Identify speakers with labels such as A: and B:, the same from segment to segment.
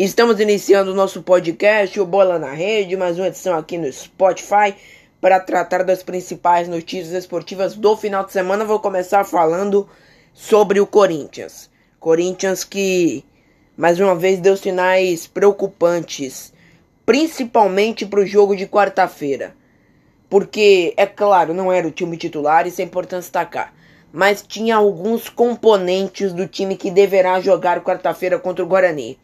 A: Estamos iniciando o nosso podcast, o Bola na Rede, mais uma edição aqui no Spotify, para tratar das principais notícias esportivas do final de semana. Vou começar falando sobre o Corinthians. Corinthians que, mais uma vez, deu sinais preocupantes, principalmente para o jogo de quarta-feira. Porque, é claro, não era o time titular, isso é importante destacar. Mas tinha alguns componentes do time que deverá jogar quarta-feira contra o Guarani.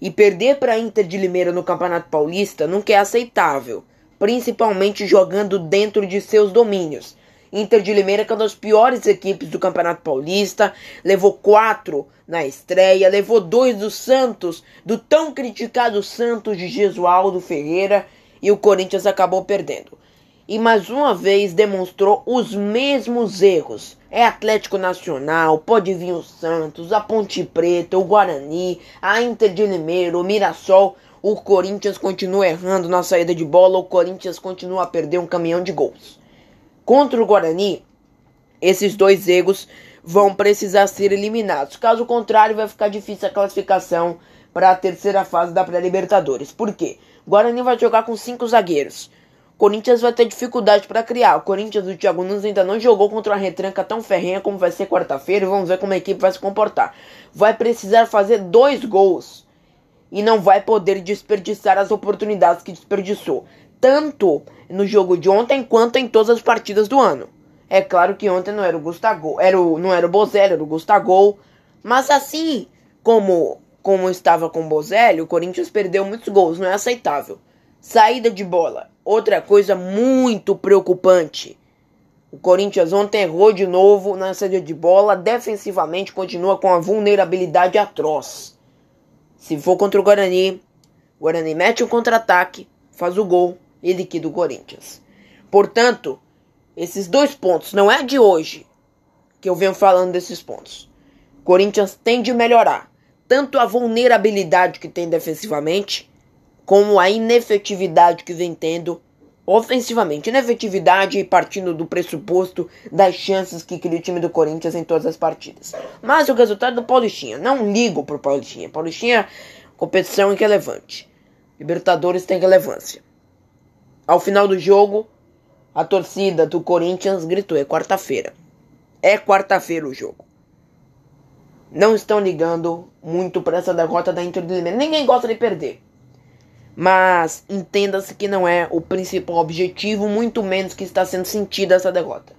A: E perder para a Inter de Limeira no Campeonato Paulista nunca é aceitável, principalmente jogando dentro de seus domínios. Inter de Limeira, que é uma das piores equipes do Campeonato Paulista, levou quatro na estreia, levou dois do Santos, do tão criticado Santos de Gesualdo Ferreira, e o Corinthians acabou perdendo e mais uma vez demonstrou os mesmos erros. É Atlético Nacional, pode vir o Santos, a Ponte Preta, o Guarani, a Inter de Limeira, o Mirassol. O Corinthians continua errando na saída de bola, o Corinthians continua a perder um caminhão de gols. Contra o Guarani, esses dois erros vão precisar ser eliminados. Caso contrário, vai ficar difícil a classificação para a terceira fase da pré-Libertadores. Por quê? O Guarani vai jogar com cinco zagueiros. Corinthians vai ter dificuldade para criar. O Corinthians do Thiago Nunes ainda não jogou contra uma retranca tão ferrenha como vai ser quarta-feira. Vamos ver como a equipe vai se comportar. Vai precisar fazer dois gols e não vai poder desperdiçar as oportunidades que desperdiçou, tanto no jogo de ontem quanto em todas as partidas do ano. É claro que ontem não era o Gustavo, era o, não era o Bozelli, era o Gustavo, mas assim como como estava com o Bozelli, o Corinthians perdeu muitos gols, não é aceitável. Saída de bola. Outra coisa muito preocupante. O Corinthians ontem errou de novo na saída de bola. Defensivamente continua com a vulnerabilidade atroz. Se for contra o Guarani, o Guarani mete um contra-ataque, faz o gol e liquida o Corinthians. Portanto, esses dois pontos não é de hoje que eu venho falando desses pontos. O Corinthians tem de melhorar tanto a vulnerabilidade que tem defensivamente como a inefetividade que vem tendo ofensivamente. Inefetividade partindo do pressuposto das chances que cria o time do Corinthians em todas as partidas. Mas o resultado do Paulistinha. Não ligo pro Paulistinha. Paulistinha, competição irrelevante. Libertadores tem relevância. Ao final do jogo, a torcida do Corinthians gritou: é quarta-feira. É quarta-feira o jogo. Não estão ligando muito para essa derrota da Inter de Limeira. Ninguém gosta de perder. Mas entenda-se que não é o principal objetivo, muito menos que está sendo sentida essa derrota.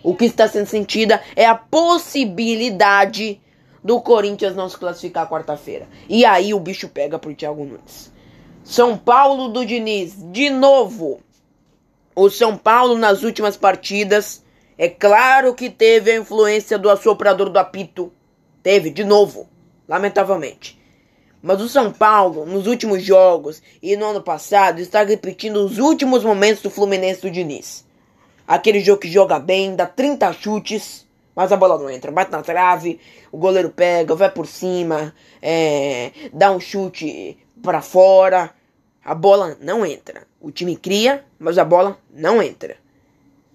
A: O que está sendo sentida é a possibilidade do Corinthians não se classificar quarta-feira. E aí o bicho pega pro Thiago Nunes. São Paulo do Diniz, de novo. O São Paulo nas últimas partidas, é claro que teve a influência do assoprador do apito. Teve, de novo, lamentavelmente. Mas o São Paulo, nos últimos jogos e no ano passado, está repetindo os últimos momentos do Fluminense do Diniz. Aquele jogo que joga bem, dá 30 chutes, mas a bola não entra. Bate na trave, o goleiro pega, vai por cima, é, dá um chute para fora. A bola não entra. O time cria, mas a bola não entra.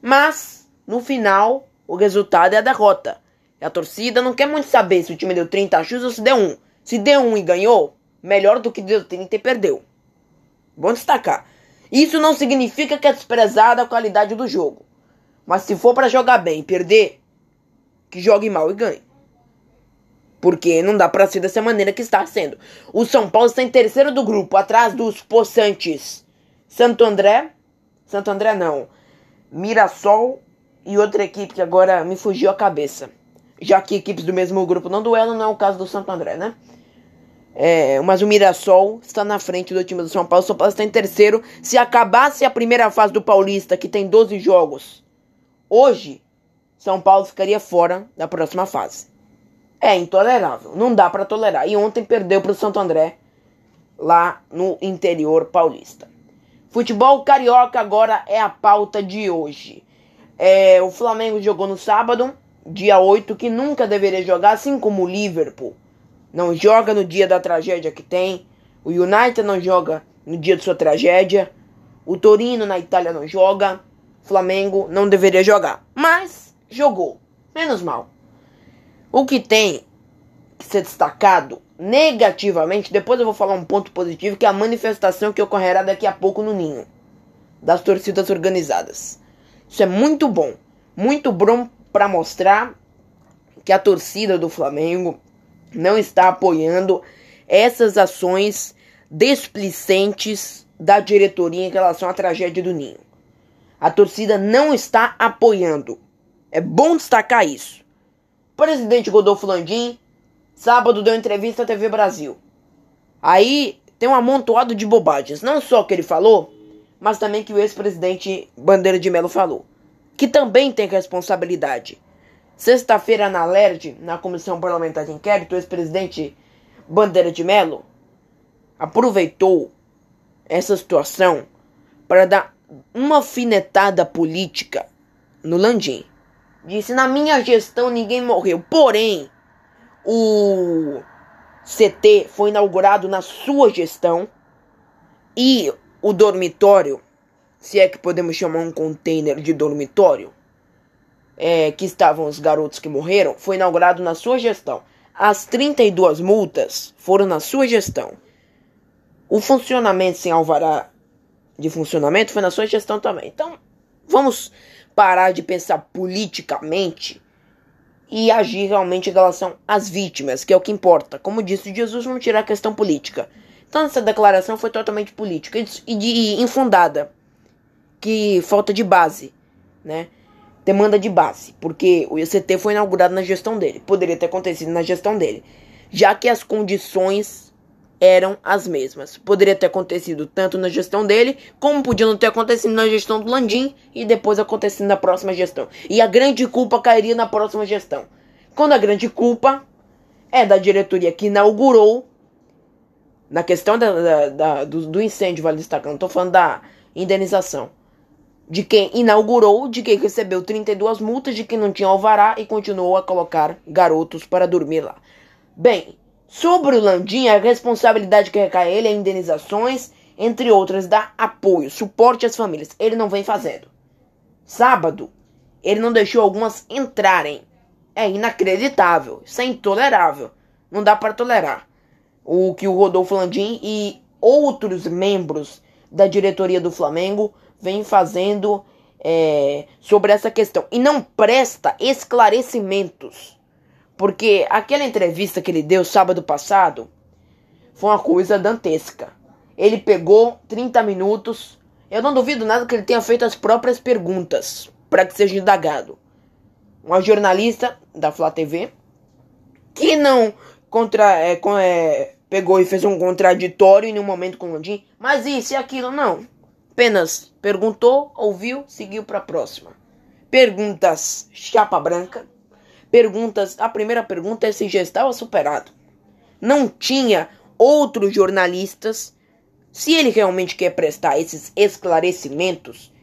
A: Mas, no final, o resultado é a derrota. A torcida não quer muito saber se o time deu 30 chutes ou se deu um. Se deu um e ganhou, melhor do que deu 30 e perdeu. Bom destacar. Isso não significa que é desprezada a qualidade do jogo. Mas se for para jogar bem e perder, que jogue mal e ganhe. Porque não dá pra ser dessa maneira que está sendo. O São Paulo está em terceiro do grupo, atrás dos Poçantes. Santo André. Santo André não. Mirassol e outra equipe que agora me fugiu a cabeça. Já que equipes do mesmo grupo não duelam, não é o caso do Santo André, né? É, mas o Mirassol está na frente do time do São Paulo. O São Paulo está em terceiro. Se acabasse a primeira fase do Paulista, que tem 12 jogos, hoje, São Paulo ficaria fora da próxima fase. É intolerável. Não dá para tolerar. E ontem perdeu para o Santo André, lá no interior paulista. Futebol carioca agora é a pauta de hoje. É, o Flamengo jogou no sábado, dia 8, que nunca deveria jogar, assim como o Liverpool não joga no dia da tragédia que tem. O United não joga no dia de sua tragédia. O Torino na Itália não joga. Flamengo não deveria jogar. Mas jogou. Menos mal. O que tem que ser destacado negativamente, depois eu vou falar um ponto positivo, que é a manifestação que ocorrerá daqui a pouco no Ninho, das torcidas organizadas. Isso é muito bom, muito bom para mostrar que a torcida do Flamengo não está apoiando essas ações desplicentes da diretoria em relação à tragédia do Ninho. A torcida não está apoiando. É bom destacar isso. O presidente Godolfo Landim, sábado deu entrevista à TV Brasil. Aí tem um amontoado de bobagens. Não só o que ele falou, mas também que o ex-presidente Bandeira de Melo falou. Que também tem responsabilidade. Sexta-feira na LERD, na Comissão Parlamentar de Inquérito, o ex-presidente Bandeira de Melo aproveitou essa situação para dar uma finetada política no Landim. Disse: na minha gestão ninguém morreu. Porém, o CT foi inaugurado na sua gestão e o dormitório, se é que podemos chamar um container de dormitório, é, que estavam os garotos que morreram, foi inaugurado na sua gestão. As 32 multas foram na sua gestão. O funcionamento sem alvará de funcionamento foi na sua gestão também. Então, vamos parar de pensar politicamente e agir realmente em relação às vítimas, que é o que importa. Como disse Jesus, vamos tirar a questão política. Então essa declaração foi totalmente política e infundada, que falta de base, né? Demanda de base, porque o ICT foi inaugurado na gestão dele, poderia ter acontecido na gestão dele, já que as condições eram as mesmas. Poderia ter acontecido tanto na gestão dele, como podiam ter acontecido na gestão do Landim e depois acontecido na próxima gestão. E a grande culpa cairia na próxima gestão. Quando a grande culpa é da diretoria que inaugurou, na questão da, da, da do, do, incêndio, vale destacar, não estou falando da indenização. De quem inaugurou, de quem recebeu 32 multas, de quem não tinha alvará e continuou a colocar garotos para dormir lá. Bem, Sobre o Landim, a responsabilidade que recai a ele é indenizações, entre outras, dar apoio, suporte às famílias. Ele não vem fazendo. Sábado, ele não deixou algumas entrarem. É inacreditável, isso é intolerável. Não dá para tolerar. O que o Rodolfo Landim e outros membros da diretoria do Flamengo vêm fazendo é, sobre essa questão. E não presta esclarecimentos porque aquela entrevista que ele deu sábado passado foi uma coisa dantesca. Ele pegou 30 minutos. Eu não duvido nada que ele tenha feito as próprias perguntas para que seja indagado. Uma jornalista da Flá TV que não contra, é, é, pegou e fez um contraditório em um momento com o Landim, mas isso e aquilo não. Apenas perguntou, ouviu, seguiu para a próxima. Perguntas chapa branca perguntas. A primeira pergunta é se já estava superado. Não tinha outros jornalistas. Se ele realmente quer prestar esses esclarecimentos,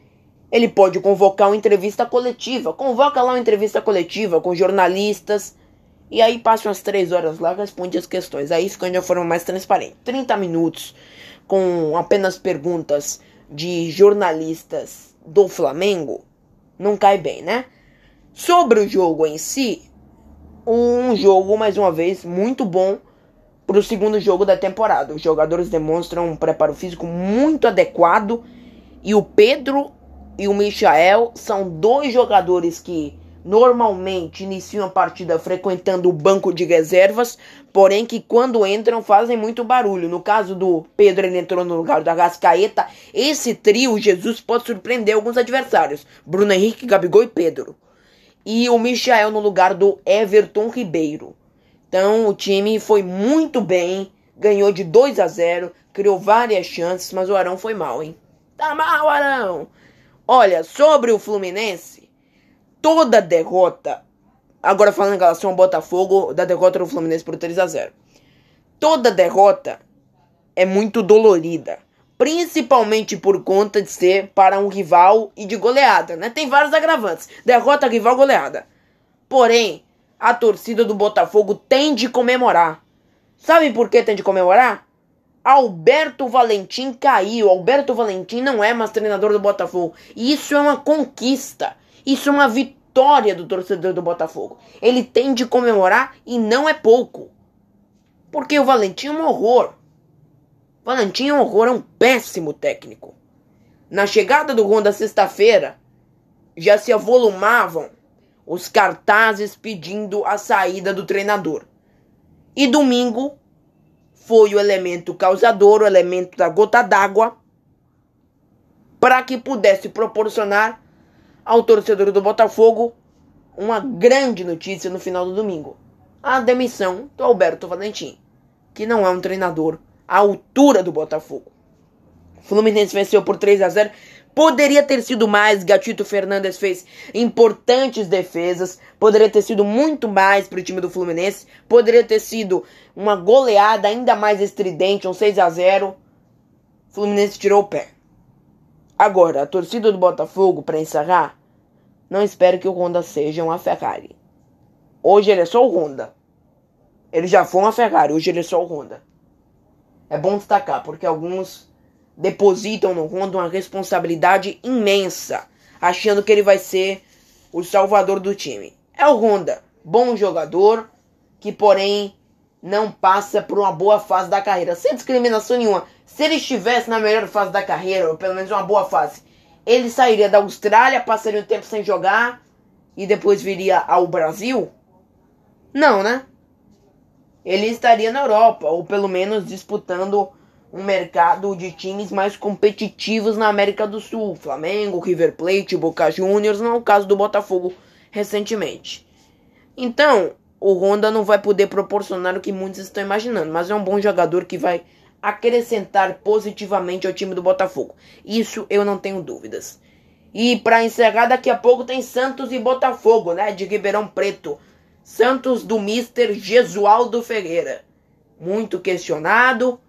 A: ele pode convocar uma entrevista coletiva. Convoca lá uma entrevista coletiva com jornalistas. E aí passa umas três horas lá, responde as questões. Aí fica de uma forma mais transparente. 30 minutos com apenas perguntas de jornalistas do Flamengo não cai bem, né? Sobre o jogo em si, um jogo, mais uma vez, muito bom para o segundo jogo da temporada. Os jogadores demonstram um preparo físico muito adequado e o Pedro e o Michael são dois jogadores que normalmente iniciam a partida frequentando o banco de reservas, porém que quando entram fazem muito barulho. No caso do Pedro, ele entrou no lugar da Rascaeta. Esse trio, Jesus, pode surpreender alguns adversários: Bruno Henrique, Gabigol e Pedro e o Michael no lugar do Everton Ribeiro. Então o time foi muito bem, ganhou de 2 a 0, criou várias chances, mas o Arão foi mal, hein? Tá mal, Arão! Olha, sobre o Fluminense, toda derrota, agora falando em relação ao Botafogo, da derrota do Fluminense por 3 a 0. Toda derrota é muito dolorida principalmente por conta de ser para um rival e de goleada, né? Tem vários agravantes. Derrota, rival, goleada. Porém, a torcida do Botafogo tem de comemorar. Sabe por que tem de comemorar? Alberto Valentim caiu. Alberto Valentim não é mais treinador do Botafogo. E isso é uma conquista. Isso é uma vitória do torcedor do Botafogo. Ele tem de comemorar e não é pouco. Porque o Valentim é um horror. Valentim é um horror, é um péssimo técnico. Na chegada do Honda sexta-feira, já se avolumavam os cartazes pedindo a saída do treinador. E domingo foi o elemento causador, o elemento da gota d'água, para que pudesse proporcionar ao torcedor do Botafogo uma grande notícia no final do domingo: a demissão do Alberto Valentim, que não é um treinador à altura do Botafogo. O Fluminense venceu por 3 a 0. Poderia ter sido mais. Gatito Fernandes fez importantes defesas. Poderia ter sido muito mais para o time do Fluminense. Poderia ter sido uma goleada ainda mais estridente, um 6 a 0. O Fluminense tirou o pé. Agora, a torcida do Botafogo, para encerrar, não espero que o Honda seja uma Ferrari. Hoje ele é só o Honda. Ele já foi uma Ferrari, hoje ele é só o Honda. É bom destacar, porque alguns depositam no Honda uma responsabilidade imensa, achando que ele vai ser o salvador do time. É o Honda, bom jogador, que porém não passa por uma boa fase da carreira, sem discriminação nenhuma. Se ele estivesse na melhor fase da carreira, ou pelo menos uma boa fase, ele sairia da Austrália, passaria um tempo sem jogar e depois viria ao Brasil? Não, né? Ele estaria na Europa, ou pelo menos disputando um mercado de times mais competitivos na América do Sul. Flamengo, River Plate, Boca Juniors, não é o caso do Botafogo recentemente. Então, o Honda não vai poder proporcionar o que muitos estão imaginando, mas é um bom jogador que vai acrescentar positivamente ao time do Botafogo. Isso eu não tenho dúvidas. E para encerrar, daqui a pouco tem Santos e Botafogo, né? De Ribeirão Preto. Santos do Mister Gesualdo Ferreira. Muito questionado.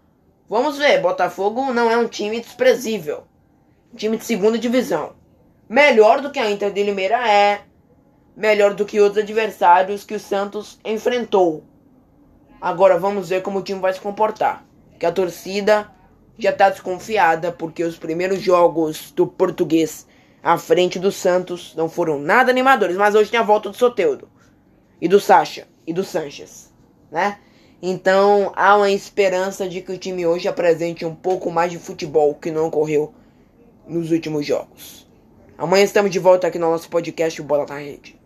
A: Vamos ver, Botafogo não é um time desprezível. Um time de segunda divisão. Melhor do que a Inter de Limeira é. Melhor do que outros adversários que o Santos enfrentou. Agora vamos ver como o time vai se comportar que a torcida já está desconfiada porque os primeiros jogos do português à frente do Santos não foram nada animadores, mas hoje tem a volta do Soteudo e do Sacha e do Sanches, né? Então há uma esperança de que o time hoje apresente um pouco mais de futebol que não ocorreu nos últimos jogos. Amanhã estamos de volta aqui no nosso podcast Bola na Rede.